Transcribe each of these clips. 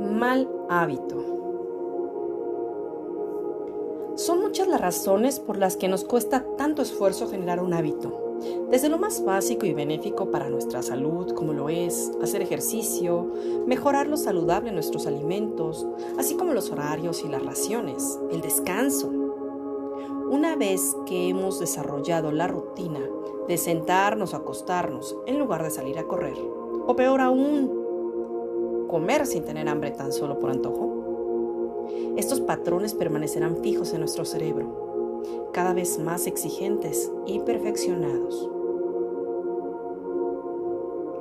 Mal hábito. Son muchas las razones por las que nos cuesta tanto esfuerzo generar un hábito. Desde lo más básico y benéfico para nuestra salud, como lo es hacer ejercicio, mejorar lo saludable en nuestros alimentos, así como los horarios y las raciones, el descanso. Una vez que hemos desarrollado la rutina de sentarnos o acostarnos en lugar de salir a correr, o peor aún, comer sin tener hambre tan solo por antojo, estos patrones permanecerán fijos en nuestro cerebro cada vez más exigentes y perfeccionados.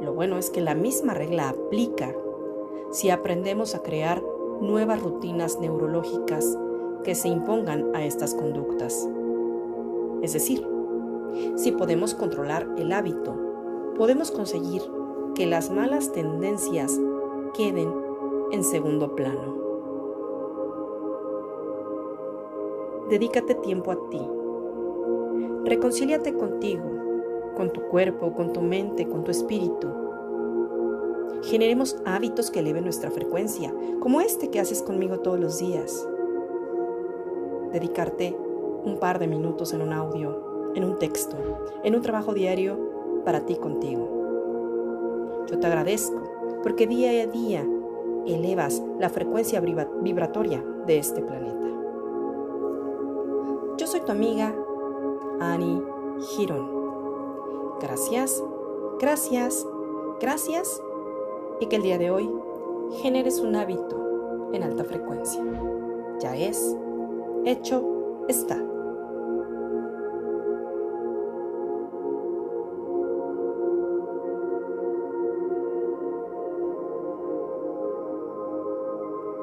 Lo bueno es que la misma regla aplica si aprendemos a crear nuevas rutinas neurológicas que se impongan a estas conductas. Es decir, si podemos controlar el hábito, podemos conseguir que las malas tendencias queden en segundo plano. Dedícate tiempo a ti. Reconcíliate contigo, con tu cuerpo, con tu mente, con tu espíritu. Generemos hábitos que eleven nuestra frecuencia, como este que haces conmigo todos los días. Dedicarte un par de minutos en un audio, en un texto, en un trabajo diario para ti contigo. Yo te agradezco porque día a día elevas la frecuencia vibratoria de este planeta. Yo soy tu amiga Annie Girón. Gracias, gracias, gracias y que el día de hoy generes un hábito en alta frecuencia. Ya es, hecho está.